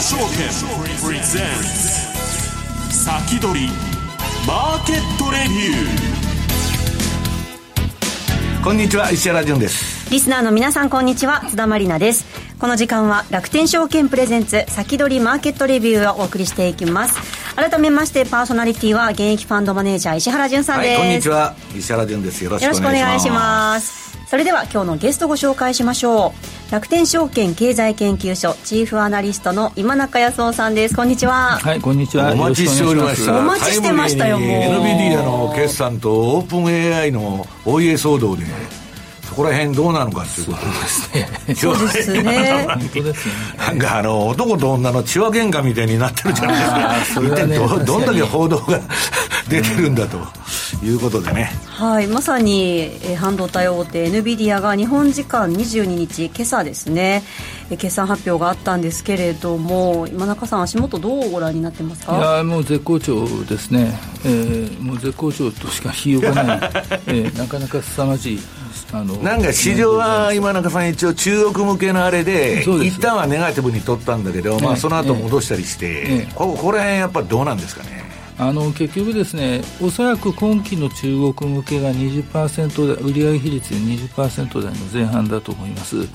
証券プレゼンツ先取りマーケットレビュー。こんにちは石原潤です。リスナーの皆さんこんにちは。津田まりなです。この時間は楽天証券プレゼンツ先取りマーケットレビューをお送りしていきます。改めましてパーソナリティは現役ファンドマネージャー石原潤さんです、はい、こんにちは。石原潤です。よろしくお願いしますそれでは今日のゲストご紹介しましょう。楽天証券経済研究所チーフアナリストの今中康夫さんです。こんにちは。はいこんにちは。お待ちしておりましたお待ちしてましたよもう。NVIDIA の決算とオープン AI のお家騒動でそこら辺どうなのかっていうことですね。そうですね。本当ですね。なんかあの、男と女の血は喧嘩みたいになってるじゃないですか。一体ど、どんだけ報道が出てるんだと。いうことでね、はい、まさに、え半導体大手 NVIDIA が日本時間22日今朝ですね。え決算発表があったんですけれども今中さん足元どうご覧になってますか？いやもう絶好調ですね、えー、もう絶好調としか言いようがない、えー、なかなか凄まじいあのなんか市場は今中さん一応中国向けのあれで一旦はネガティブに取ったんだけど、まあ、その後戻したりして、えええ、ここら辺やっぱどうなんですかね？あの結局ですね、おそらく今期の中国向けが20%売上比率で20%台の前半だと思います、うん、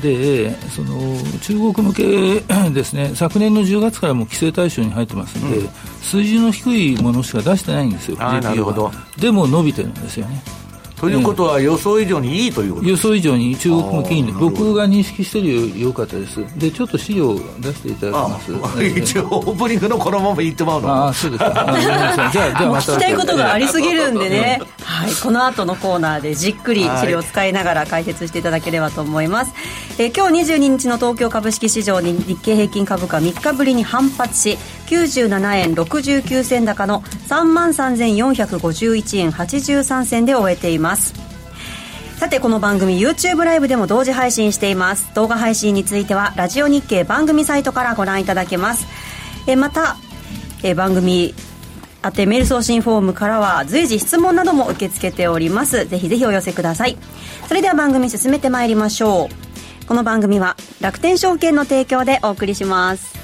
でその中国向けですね、昨年の10月からも規制対象に入ってますので、うん、数字の低いものしか出してないんですよ、GPU は。でも伸びてるんですよね。ということは予想以上にいいということ予想以上に中国向けに僕が認識しているよかったです。でちょっと資料を出していただきます。一応オープニングのこのまま言ってまうのあそうですかじゃあじゃあまた。聞きたいことがありすぎるんでね。はいこの後のコーナーでじっくり資料を使いながら解説していただければと思います、え今日22日の東京株式市場に日経平均株価3日ぶりに反発し97円69銭高の3万3451円83銭で終えています。さてこの番組 YouTube ライブでも同時配信しています。動画配信についてはラジオ日経番組サイトからご覧いただけます。えまたえ番組宛てメール送信フォームからは随時質問なども受け付けております。ぜひぜひお寄せください。それでは番組進めてまいりましょう。この番組は楽天証券の提供でお送りします。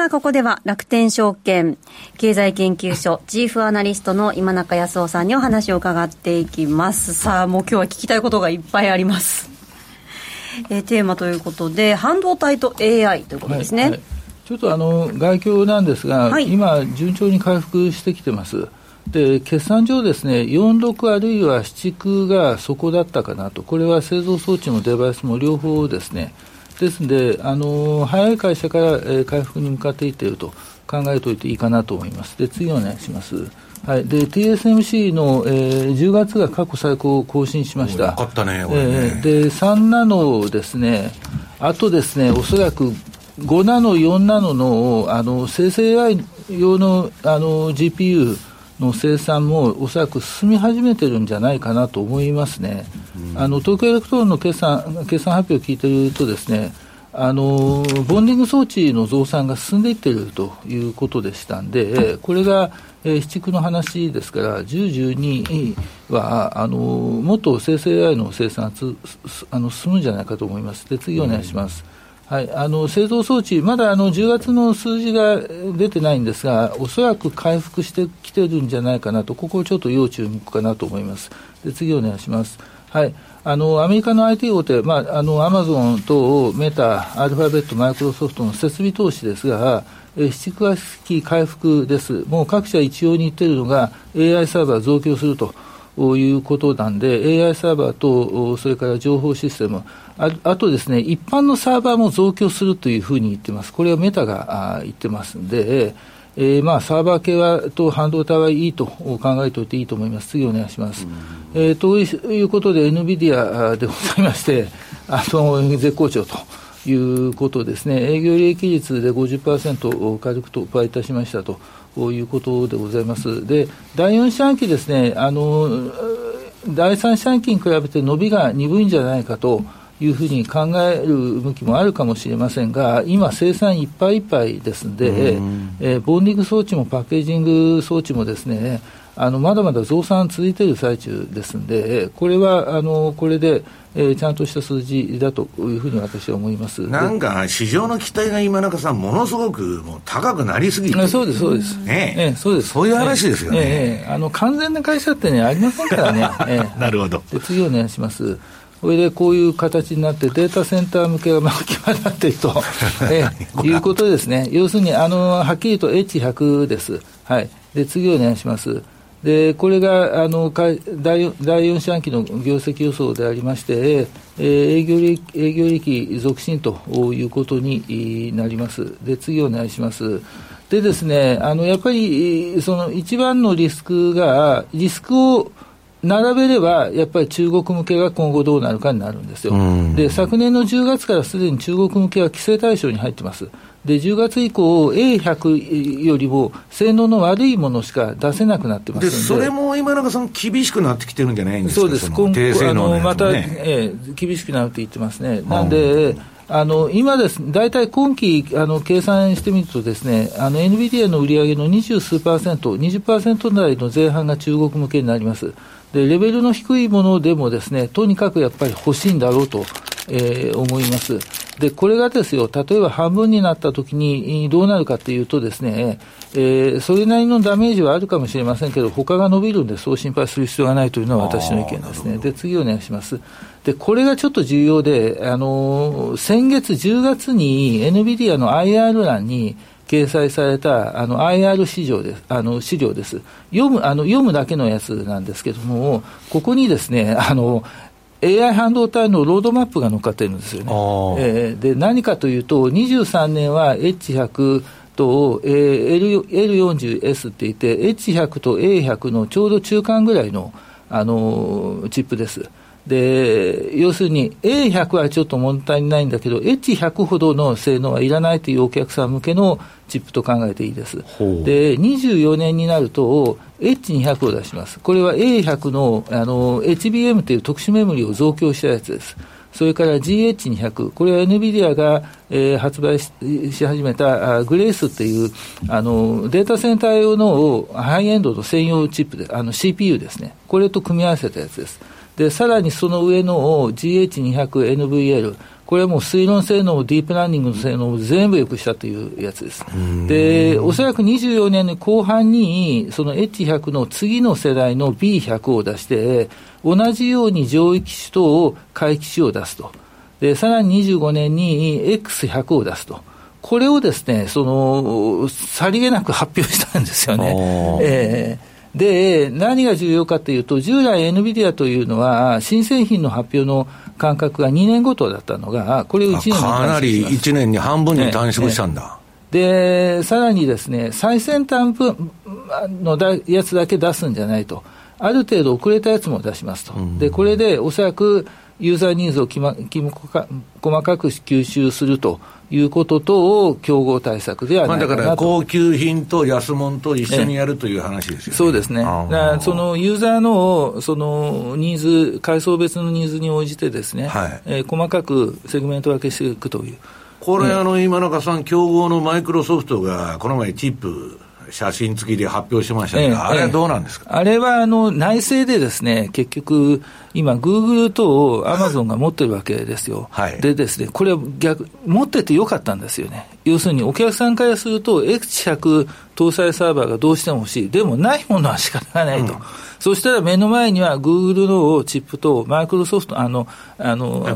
さあ、ここでは楽天証券経済研究所チーフアナリストの今中康夫さんにお話を伺っていきます。さあ、もう今日は聞きたいことがいっぱいあります。えー、テーマということで、半導体と AI ということですね。はいはい、ちょっとあの、外況なんですが、はい、今、順調に回復してきてます。で決算上ですね、46あるいは7区がそこだったかなと、これは製造装置もデバイスも両方ですね、ですので、あの早い会社から、えー、回復に向かっていっていると考えておいていいかなと思います。で次お願いします。はい、で TSMC の、えー、10月が過去最高を更新しました。よかったね、ねえー、で3ナノですね、あとですね、おそらく5ナノ、4ナノのあの生成 AI 用のあの GPU、の生産もおそらく進み始めてるんじゃないかなと思いますね。うん、あの東京エレクトロンの決算決算発表を聞いてるとですね、あのボンディング装置の増産が進んでいっているということでしたんで、これが、えー、市区の話ですから、10、12はあのもっと生成 AI の生産つあの進むんじゃないかと思います。で次お願いします。うん、はい、あの製造装置、まだあの10月の数字が出てないんですが、おそらく回復してきてるんじゃないかなと、ここをちょっと要注目かなと思います。で次お願いします。はいあのアメリカの IT 大手、まあ、あのアマゾン等、メタ、アルファベット、マイクロソフトの設備投資ですが、え7月期回復です、もう各社一様に言っているのが、AI サーバー増強すると。いうことなんで、AI サーバーと、それから情報システム、ああとですね、一般のサーバーも増強するというふうに言ってます。これはメタがあ言ってますんで、えー、まあサーバー系はと半導体はいいと考えておいていいと思います。次お願いします。えー、ということで、NVIDIA でございまして、あの絶好調と。いうことですね、営業利益率で50%軽く突破いたしましたということでございます。で、第4四半期ですね、あの第3四半期に比べて伸びが鈍いんじゃないかと。いうふうに考える向きもあるかもしれませんが、今、生産いっぱいいっぱいですので、えー、ボンディング装置もパッケージング装置もですね、あのまだまだ増産続いている最中ですので、これはあのこれで、えー、ちゃんとした数字だというふうに私は思います。なんか、市場の期待が今中さん、ものすごくもう高くなりすぎてそうです、そうです、ねえ。ー、そうです。そういう話ですよね、えー、あの完全な会社ってね、ありませんからね、えー、なるほど。で次お願いします。それでこういう形になって、データセンター向けが巻きまなっていると、えいうことですね、要するにあのはっきりと H100 です、はい、で次お願いします。でこれがあの第第4四半期の業績予想でありまして、えー、営業利営業利益続伸ということになります。で次お願いします。でですね、あのやっぱりその一番のリスクが、リスクを並べれば、やっぱり中国向けが今後どうなるかになるんですよ。で、昨年の10月からすでに中国向けは規制対象に入ってます。で、10月以降、A100 よりも性能の悪いものしか出せなくなってますでそれも今中さん、厳しくなってきてるんじゃないんですか？そうです、今後、あのまた、えー、厳しくなるって言ってますね。なんで、あの今です、大体今期あの計算してみるとですね、あの NVIDIA の売り上げの二十数パーセント、20%台の前半が中国向けになります。で、レベルの低いものでもですね、とにかくやっぱり欲しいんだろうと、えー、思います。で、これがですよ、例えば半分になったときにどうなるかというとですね、えー、それなりのダメージはあるかもしれませんけど、他が伸びるんで、そう心配する必要がないというのは私の意見ですね。で、次お願いします。で、これがちょっと重要で、あのー、先月10月に NVIDIA の IR 欄に、掲載されたあの IR 資料ですあの資料です。読むあの読むだけのやつなんですけども、ここにですね、あの AI 半導体のロードマップが載っかってるんですよね。えー、で何かというと、23年は H100 と、えー、L40S って言って、H100 と A100 のちょうど中間ぐらいのあのチップです。で要するに A100 はちょっと問題ないんだけど H100 ほどの性能はいらないというお客さん向けのチップと考えていいです。で24年になると H200 を出します。これは A100 のあの HBM という特殊メモリを増強したやつです。それから GH200、これは NVIDIA が、えー、発売し始めたあグレースっていうあのデータセンター用のハイエンドの専用チップで、あの CPU ですね。これと組み合わせたやつです。で、さらにその上の GH200NVL、これはもう推論性能、ディープラーニングの性能を全部良くしたというやつです。で、おそらく24年の後半に、その H100 の次の世代の B100 を出して、同じように上位機種と回帰種を出すと。で、さらに25年に X100 を出すと。これをですね、その、さりげなく発表したんですよね。えーで、何が重要かというと、従来 NVIDIA というのは、新製品の発表の間隔が2年ごとだったのが、これを1年にかなり1年に半分に短縮したんだ。ねね、で、さらにですね、最先端分のやつだけ出すんじゃないと。ある程度遅れたやつも出しますと。で、これでおそらく、ユーザーニーズをき、ま、き細かく吸収するということとを競合対策ではないかなと、まあ、だから高級品と安物と一緒にやるという話ですよね。そうですね。だそのユーザーのそのニーズ、階層別のニーズに応じてですね、はい、えー、細かくセグメント分けしていくという。これ、あの、今中さん、競合のマイクロソフトが、この前チップ、写真付きで発表しましたけど、ええ、あれはどうなんですか、あれはあの内政でですね、結局、今、グーグルとアマゾンが持ってるわけですよ。はい、でですね、これは逆、持っててよかったんですよね。要するに、お客さんからすると、X100 搭載サーバーがどうしても欲しい。でも、ないものは仕方がないと。うんそしたら目の前にはグーグルのチップとマイクロソフト、あの、あの、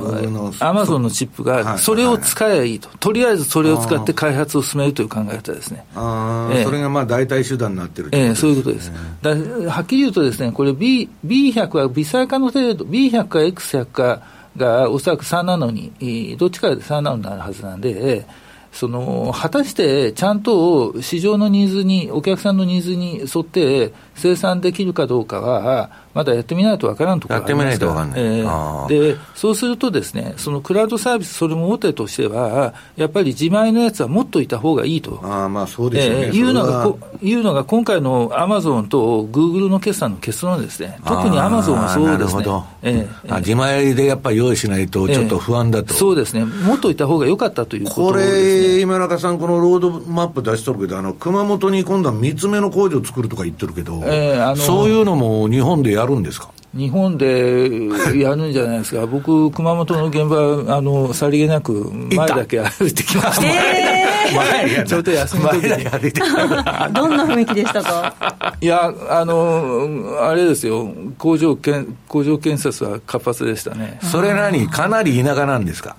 アマゾンのチップが、それを使えばいいと。とりあえずそれを使って開発を進めるという考え方ですね。あえー、それがまあ代替手段になってるええそういうことです。だはっきり言うとですね、これ B、B100 は微細化の程度、B100 か X100 かがおそらく3ナノに、どっちかで3ナノになるはずなんで、えーその果たしてちゃんと市場のニーズに、お客さんのニーズに沿って生産できるかどうかは、まだやってみないとわからんところがありますから、えー、でそうするとですね、そのクラウドサービス、それも大手としては、やっぱり自前のやつは持っといた方がいいと。あまあそうですね、えー、いうのがこいうのが今回のアマゾンとグーグルの決算の結論ですね、特にアマゾンはそうですね。えー、自前でやっぱり用意しないと、ちょっと不安だと、えー、そうですね、持っといた方が良かったということです、ね、これ、今中さん、このロードマップ出しとるけど、あの熊本に今度は3つ目の工場を作るとか言ってるけど、えー、あのそういうのも日本でやるんですか？日本でやるんじゃないですか、僕、熊本の現場、あのさりげなく前だけ歩いてきました、えー、ちょっと休み時に歩いてどんな雰囲気でしたか？いや、あのあれですよ。工場けん、工場建設は活発でしたね。それ何、かなり田舎なんですか？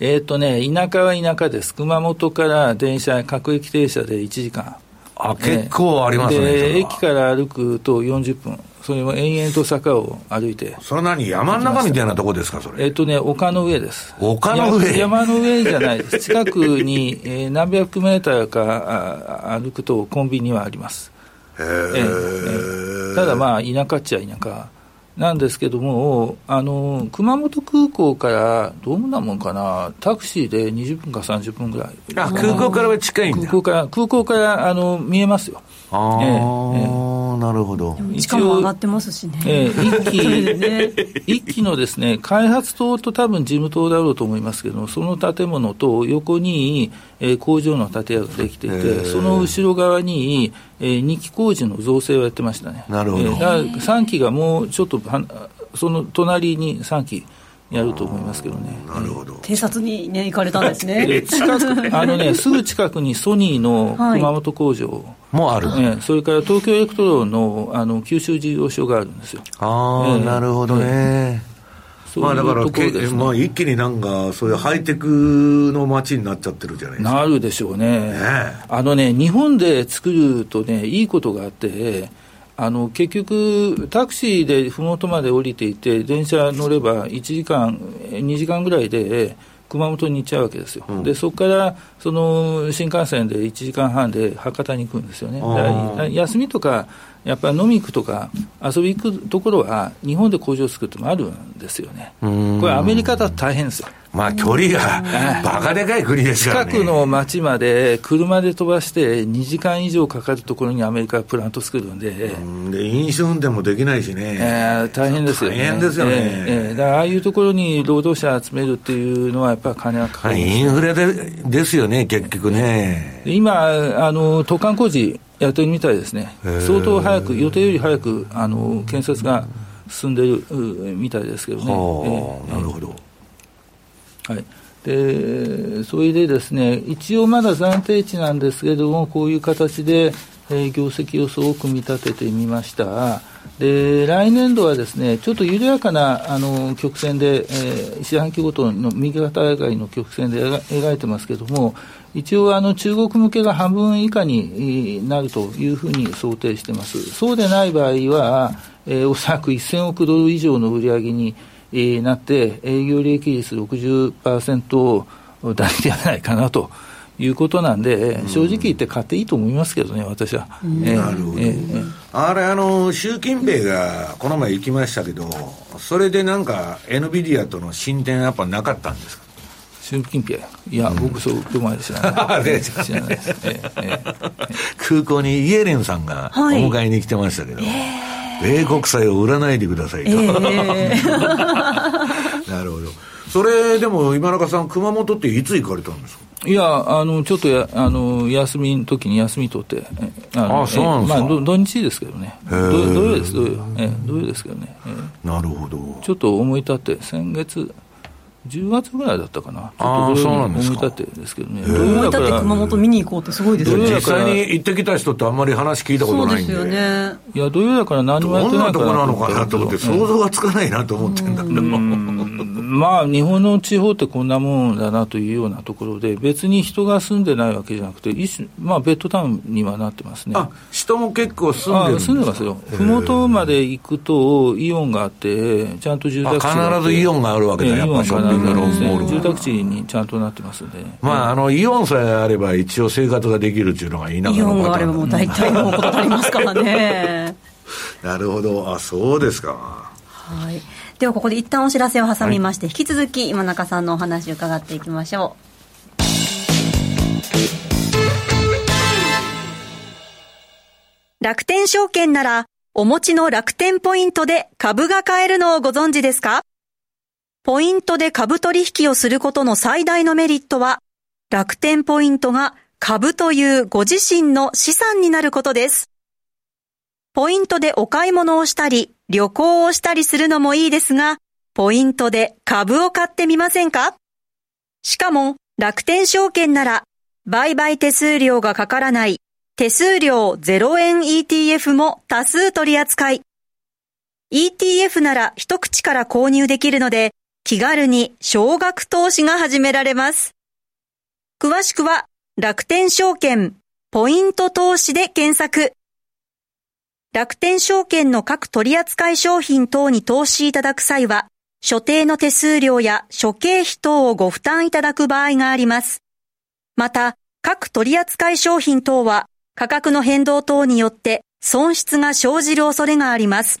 えっ、とね、田舎は田舎です、熊本から電車、各駅停車で1時間。あ結構ありますね、駅から歩くと40分。それも延々と坂を歩いて。それ何？山の中みたいなとこですか、それ？えっとね、丘の上です。丘の上？山の上じゃないです。近くに、えー、何百メーターかあ歩くとコンビニはあります。へえー、ただまあ、田舎っちゃ田舎。なんですけども、あの熊本空港からどんなもんかな、タクシーで20分か30分ぐらい。あ空港からは近いんだ空港から空港からあの見えますよ。ああ、えー、なるほど。しかも上がってますしね。えー、一期、ね、一期のですね、開発棟と多分事務棟だろうと思いますけど、その建物と横に、えー、工場の建屋ができていて、その後ろ側に、えー、2期工事の造成をやってましたね。なるほど。えー、だから3期がもうちょっと、その隣に3期。やると思いますけどね。なるほど。偵察にね、行かれたんですね。近く、あのね、すぐ近くにソニーの熊本工場、もある、ね、それから東京エレクトロのあの九州事業所があるんですよ。ああ、えー、なるほどね。まあだから、ね、まあ、一気になんか、そういうハイテクの街になっちゃってるじゃないですか。なるでしょうね。ねあのね、日本で作るとね、いいことがあって、あの結局、タクシーでふもとまで降りていて、電車乗れば1時間、2時間ぐらいで熊本に行っちゃうわけですよ、うん、でそこからその新幹線で1時間半で博多に行くんですよね、休みとか、やっぱり飲み行くとか、遊び行くところは、日本で工場を作ってもあるんですよね、これ、アメリカだと大変ですよ。まあ、距離がバカでかい国ですから、ね、近くの町まで車で飛ばして、2時間以上かかるところにアメリカはプラント作るんで、ん。で飲酒運転もできないしね、えー、大変ですよね、大変ですよね、えー、だからああいうところに労働者集めるっていうのは、やっぱり金はかかる、インフレでですよね、結局ね。今あの、投管工事やってるみたいですね、相当早く、予定より早くあの建設が進んでるみたいですけどね。なるほどはい、でそれでですね、一応まだ暫定値なんですけれども、こういう形で、えー、業績予想を組み立ててみました。で来年度はですねちょっと緩やかなあの曲線で、えー、四半期ごとの右肩上がりの曲線で描いてますけども、一応あの、中国向けが半分以下になるというふうに想定してます。そうでない場合は、えー、おそらく1000億ドル以上の売り上げになって、営業利益率60%台ではないかなということなんで、正直言って買っていいと思いますけどね、私は。なるほど。えー、あれ、あの、習近平がこの前行きましたけど、それでなんか、NVIDIA との進展やっぱなかったんですか？習近平？いや、うん、僕そううまい知らない。知らないです、ええ空港にイエレンさんがお迎えに来てましたけど、はい米国債を売らないでくださいと、えー、なるほどそれでも今中さん熊本っていつ行かれたんですか？いや、あの、ちょっとや、あの、休みの時に休み取って、ああ、そうなんですか？まあ、土日ですけどね。土曜です、土曜。え土曜ですけどね。なるほど。ちょっと思い立って、先月、10月ぐらいだったかな、ちょっと思い立てですけどね、思い立って熊本見に行こうってすごいですよね。実際に行ってきた人ってあんまり話聞いたことないんで。そうですよね。いや、土曜だから何もやってないどんなとこなのかなと思って、想像がつかないなと思ってんだけど。まあ、日本の地方ってこんなもんだなというようなところで、別に人が住んでないわけじゃなくて、一種まあ、ベッドタウンにはなってますね。あ人も結構住んでる住んでますよ。ふもとまで行くと、イオンがあって、ちゃんと住宅地が必ずイオンがあるわけだ、やっぱショッピングモール住宅地にちゃんとなってますんで、ね、まあ、あのイオンさえあれば、一応生活ができるっていうのが田舎のイオンがあればもう大体のことありますからね。なるほど、あそうですか。はい、ではここで一旦お知らせを挟みまして、はい、引き続き今中さんのお話を伺っていきましょう。楽天証券ならお持ちの楽天ポイントで株が買えるのをご存知ですか？ポイントで株取引をすることの最大のメリットは、楽天ポイントが株というご自身の資産になることです。ポイントでお買い物をしたり、旅行をしたりするのもいいですが、ポイントで株を買ってみませんか？しかも、楽天証券なら、売買手数料がかからない、手数料0円 ETF も多数取り扱い。ETF なら一口から購入できるので、気軽に少額投資が始められます。詳しくは楽天証券ポイント投資で検索。楽天証券の各取扱商品等に投資いただく際は、所定の手数料や諸経費等をご負担いただく場合があります。また、各取扱商品等は価格の変動等によって損失が生じる恐れがあります。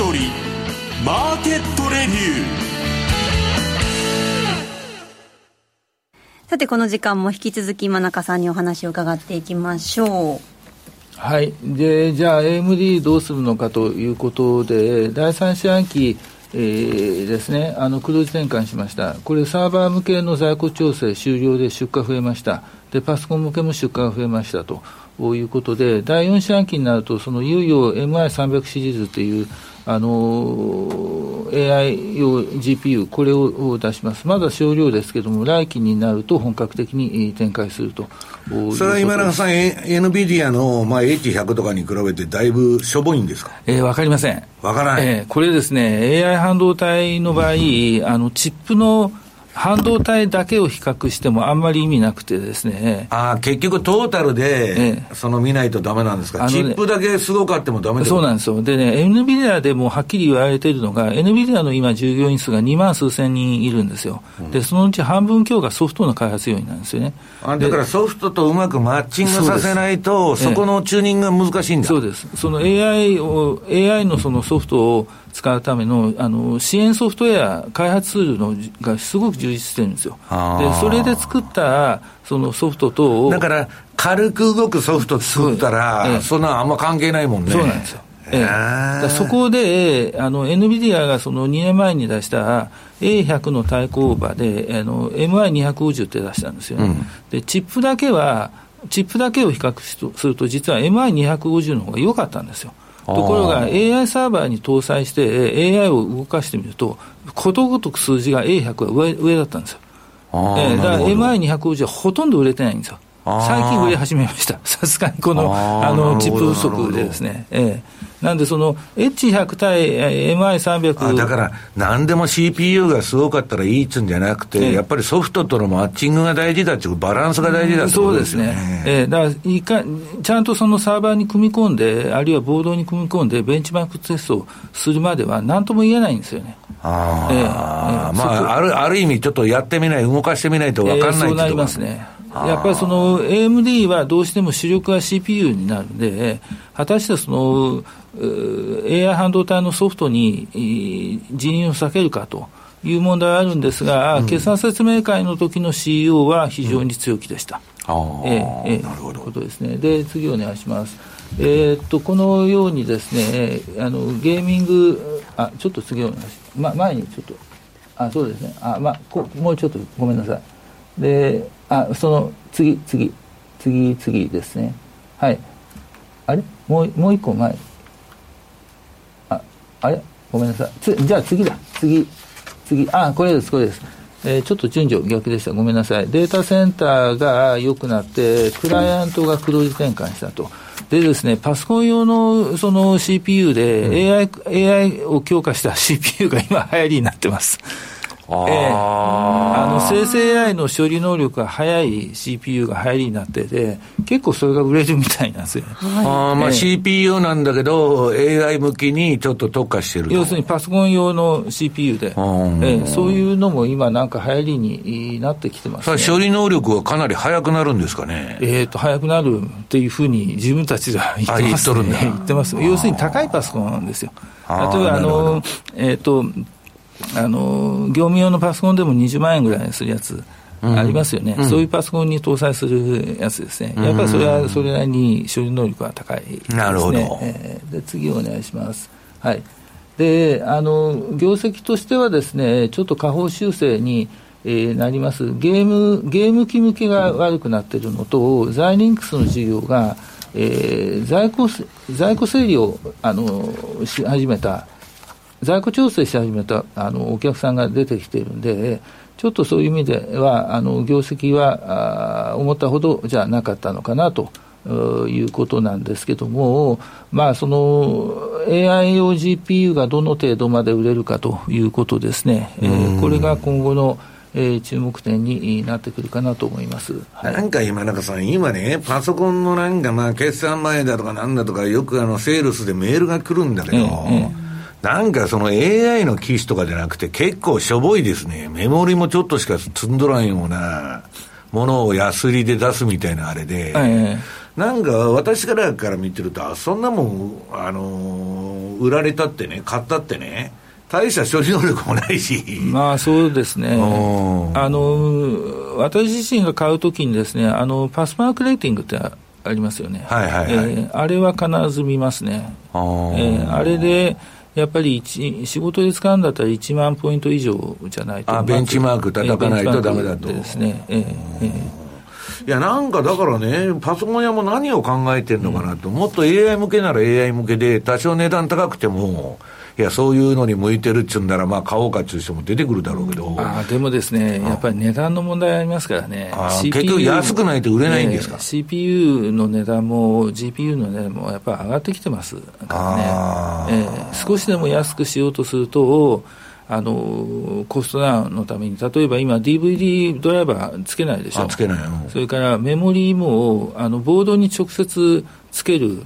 先取りマーケットレビュー。さてこの時間も引き続き真中さんにお話を伺っていきましょう。はい。でじゃあ AMD どうするのかということで第三四半期えー、ですね、あの黒字転換しました、これ、サーバー向けの在庫調整終了で出荷増えました、でパソコン向けも出荷が増えましたということで、第4四半期になると、そのいよいよ MI300 シリーズという、あの AI 用 GPU、これを出します、まだ少量ですけれども、来期になると本格的に展開すると。それは今永さん、NVIDIA の、まあ、H100 とかに比べて、だいぶしょぼいんですか、えー、分かりません。分からない、えー、これですね、AI 半導体の場合、あのチップの半導体だけを比較してもあんまり意味なくてですね。ああ、結局トータルで、その見ないとダメなんですか、ね、チップだけすごくあってもダメそうなんですよ。でね、NVIDIA でもはっきり言われているのが、NVIDIA の今従業員数が2万数千人いるんですよ。うん、で、そのうち半分強がソフトの開発要員なんですよね。あだからソフトとうまくマッチングさせないと、そこのチューニングが難しいんだ。そうです。その AI を、AI のそのソフトを使うためのあの支援ソフトウェア、開発ツールのがすごく充実してるんですよ。で、それで作ったそのソフト等を。だから、軽く動くソフト作ったら、そ,、ええ、そんなあんま関係ないもんね。そうなんですよ。ええ、そこで、あの、NVIDIA がその2年前に出した A100 の対抗馬で、あの、MI250 って出したんですよね、うん、で、チップだけは、チップだけを比較すると、実は MI250 の方が良かったんですよ。ところが AI サーバーに搭載して AI を動かしてみると、ことごとく数字が A100 は上上だったんですよ。えー、だから MI250 はほとんど売れてないんですよ。最近売れ始めました。さすがにこの、あの、チップ不足でですね。ええなんでその H100 対 MI300 だから何でも CPU がすごかったらいいっつうんじゃなくて、えやっぱりソフトとのマッチングが大事だっていうバランスが大事だってことですよね。そうですね。えー、だからいかちゃんとそのサーバーに組み込んで、あるいはボードに組み込んでベンチマークテストをするまでは何とも言えないんですよね。ああ、えー、えー、まああるある意味ちょっとやってみない、動かしてみないと分かんない、えー、そうなりますね。やっぱりその AMD はどうしても主力は CPU になるんで、果たしてその AI 半導体のソフトに人員を避けるかという問題はあるんですが、うん、決算説明会の時の CEO は非常に強気でした。うん、えええなるほど。ことですね。で、次お願いします。えー、っと、このようにですね、あのゲーミング、あ、ちょっと次お願いします。ま、前にちょっと、あ、そうですね。あ、まあ、こもうちょっとごめんなさい。で、あ、その次、次、次、次ですね。はい。あれ？もう、もう一個前。あ、あれ？ごめんなさい。つ、じゃあ次だ。次、次。あ、これです、これです。えー、ちょっと順序逆でした。ごめんなさい。データセンターが良くなって、クライアントが黒字転換したと。でですね、パソコン用のその CPU で AI,、うん、AI を強化した CPU が今流行りになってます。あえ。ー、あの生成 AI の処理能力が速い CPU が流行りになってて、結構それが売れるみたいなんですよ、はい、あまあ、CPU なんだけど、AI 向きにちょっと特化してる要するにパソコン用の CPU で、えー、そういうのも今、なんか流行りになってきてます、ね、処理能力はかなり速くなるんですかね。えーと、速くなるっていうふうに自分たちが言ってます、ね、言ってます。要するに高いパソコンなんですよ。例えばあの、えーとあの業務用のパソコンでも20万円ぐらいするやつ。ありますよね、うん、そういうパソコンに搭載するやつですね、やっぱりそれはそれなりに処理能力は高いですね。なるほど、えー、で次お願いします。はい。であの業績としてはですね、ちょっと下方修正に、えー、なります、ゲームゲーム機向けが悪くなっているのと、ザイリンクスの事業が、えー、在庫在庫整理をあのし始めた在庫調整し始めたあのお客さんが出てきているんで、ちょっとそういう意味では、あの業績はあ思ったほどじゃなかったのかなと。いうことなんですけども、まあ、その AI 用 GPU がどの程度まで売れるかということですね、えー、これが今後のえー、注目点になってくるかなと思います、はい、なんか今中さん、今ね、パソコンのなんか、まあ、決算前だとかなんだとか、よくあのセールスでメールが来るんだけど、えーなんかその AI の機種とかじゃなくて結構しょぼいですね。メモリもちょっとしか積んどらんようなものを安売りで出すみたいなあれで、なんか私からから見てると、そんなもん、あの売られたってね、買ったってね、大した処理能力もないし。まあそうですね。あの、私自身が買うときにですね、あの、パスマークレーティングってありますよね。はいはいはい。えー、あれは必ず見ますね。あ,、えー、あれで、やっぱり仕事で使うんだったら1万ポイント以上じゃないとあベンチマーク叩かないとだめだと。ですね、ええいやなんかだからね、パソコン屋も何を考えてるのかなと、うん、もっと AI 向けなら AI 向けで、多少値段高くても、いや、そういうのに向いてるっつうんなら、まあ、買おうかっていう人も出てくるだろうけど。あでもですね、やっぱり値段の問題ありますからね。結局安くないと売れないんですか、ね、?CPU の値段も GPU の値段もやっぱり上がってきてますからね。えー、少しでも安くしようとすると、あのコストダウンのために、例えば今、DVD ドライバーつけないでしょ、つけないそれからメモリーもあのボードに直接つける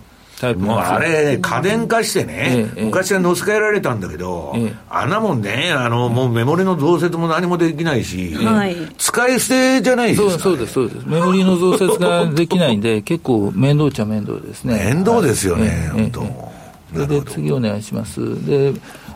もうあれ、家電化してね、ええ、昔は乗せ替えられたんだけど、え、あんなもんね、あのもうメモリの増設も何もできないし、使い捨てじゃないですか、ね、そうです、そうです、メモリの増設ができないんで、結構面倒っちゃ面倒ですね。面倒ですよね、本当。で次お願いします。で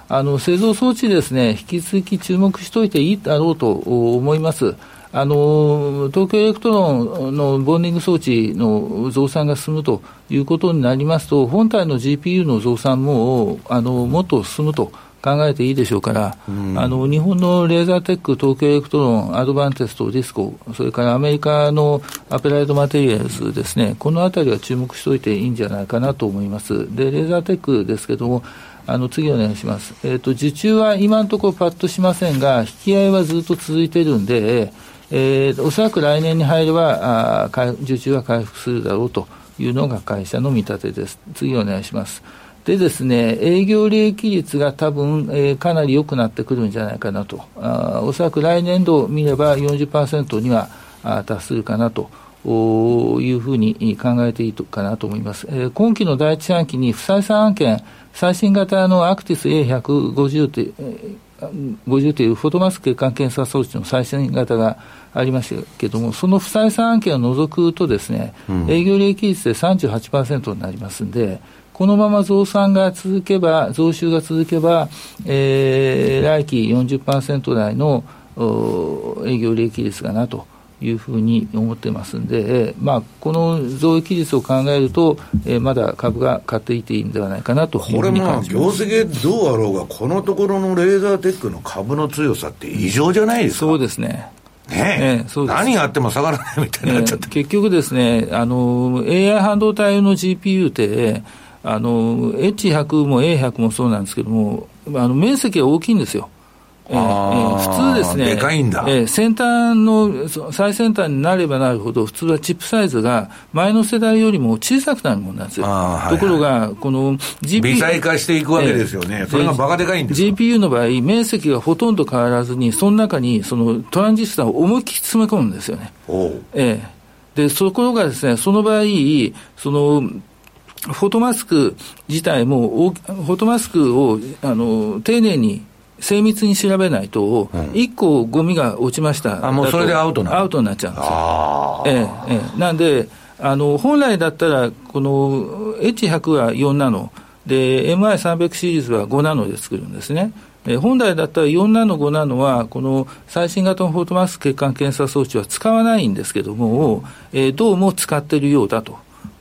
あの製造装置ですね、引き続き注目しておいていいだろうと思います。あの東京エレクトロンのボンディング装置の増産が進むということになりますと、本体の GPU の増産もあのもっと進むと。考えていいでしょうから、うん、あの日本のレーザーテック、東京エレクトロン、アドバンテスト、ディスコ、それからアメリカのアプライドマテリアルズですね、このあたりは注目しておいていいんじゃないかなと思います。で、レーザーテックですけども、あの次お願いします。えっ、ー、と、受注は今のところパッとしませんが、引き合いはずっと続いているんで、えー、おそらく来年に入ればあ受注は回復するだろうというのが会社の見立てです。次お願いします。でですね、営業利益率が多分、えー、かなり良くなってくるんじゃないかなと。あおそらく来年度を見れば40%にはあ達するかなと。いうふうに考えていいかなと思います。えー、今期の第一四半期に不採算案件、最新型のアクティス A150 と、50というフォトマスク血管検査装置の最新型がありましたけれども、その不採算案件を除くとですね、うん、営業利益率で38%になりますんで、このまま増産が続けば、増収が続けば、えー、来期40%台の営業利益率かなと。いうふうに思ってますんで、えー、まあ、この増益率を考えると、えー、まだ株が買っていていいんではないかなとこれまあ、業績どうあろうが、このところのレーザーテックの株の強さって異常じゃないですか？そうですね。ねえ、そうです何があっても下がらないみたいになっちゃって、えー、結局ですね、あの、AI 半導体の GPU って、あの、H100 も A100 もそうなんですけども、あの、面積が大きいんですよ。えー、普通ですね、でかいんだ、えー、先端の最先端になればなるほど、普通はチップサイズが前の世代よりも小さくなるものなんですよ。はいはい、ところが、この GPU。微細化していくわけですよね、えー、それがバカでかいんです GPU の場合、面積がほとんど変わらずに、その中にそのトランジスタを思いっきり詰め込むんですよね。えー、で、そこがですね、その場合、その、フォトマスク自体も、フォトマスクをあの丁寧に精密に調べないと、1個ゴミが落ちましたあもうそれでアウトなアウトになっちゃうんですよ。ええええ、なんであの、本来だったら、この H100 は4ナノ、で、MI300 シリーズは5ナノで作るんですね。え本来だったら4ナノ、5ナノは、この最新型のフォートマス血管検査装置は使わないんですけども、えー、どうも使っているようだと。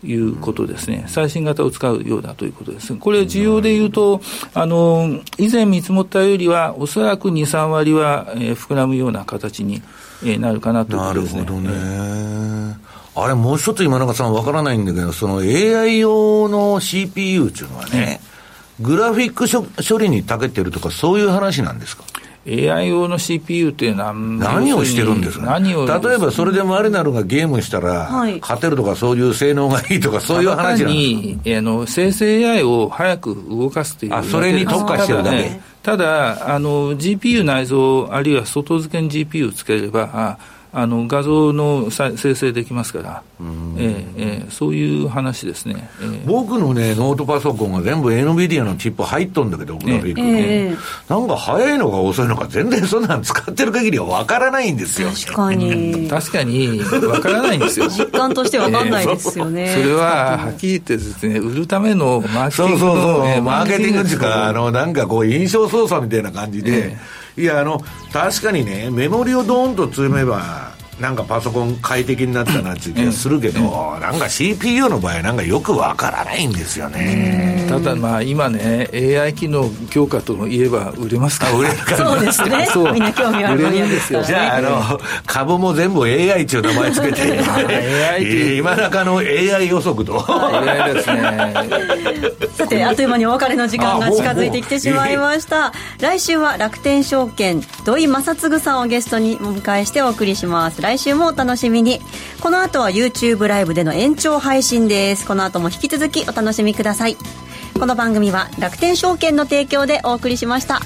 いうことですね、最新型を使うようだということです。これ、需要でいうと、あの以前見積もったよりは、おそらく2、3割は、えー、膨らむような形に、えー、なるかなということですね。なるほどね。あれ、もう一つ今中さんわからないんだけど、その AI 用の CPU っていうのはね、グラフィック処理に長けてるとか、そういう話なんですか？AI 用の CPU っていうのは何をしてるんですか、何を例えばそれでマリナルがゲームしたら、勝てるとか、そういう性能がいいとか、そういう話なんにあの生成 AI を早く動かすというあそれに特化してるだけ？ただ、あの GPU 内蔵、あるいは外付けに GPU つければ、あの画像の生成できますから、えー、えー、そういう話ですね、えー、僕のね、ノートパソコンが全部 NVIDIA のチップ入っとんだけど、グラフィックね、えー、なんか早いのか遅いのか、全然そんなん使ってる限りは分からないんですよ。確かに。確かに、分からないんですよ。実感として分かんないですよね。それは、はっきり言ってですね、売るためのマーケティングそうそうそう、マーケティングっていうか、あの、なんかこう、印象操作みたいな感じで、いや、あの、確かにね、メモリをドーンと積めば、なんかパソコン快適になったなっていう気がするけど、なんか CPU の場合なんかよくわからないんですよね。ただまあ今ね、AI 機能強化といえば売れますか売れるかそうですね。そうみんな興味ある分野ですよ、ね。じゃあ、あの、株も全部 AI っていう名前つけて、AI 今中の AI 予測と。AI ですね。さて、あっという間にお別れの時間が近づいてきてしまいました。来週は楽天証券、土井正嗣さんをゲストにお迎えしてお送りします。来週もお楽しみに。この後は YouTube ライブでの延長配信です。この後も引き続きお楽しみください。この番組は楽天証券の提供でお送りしました。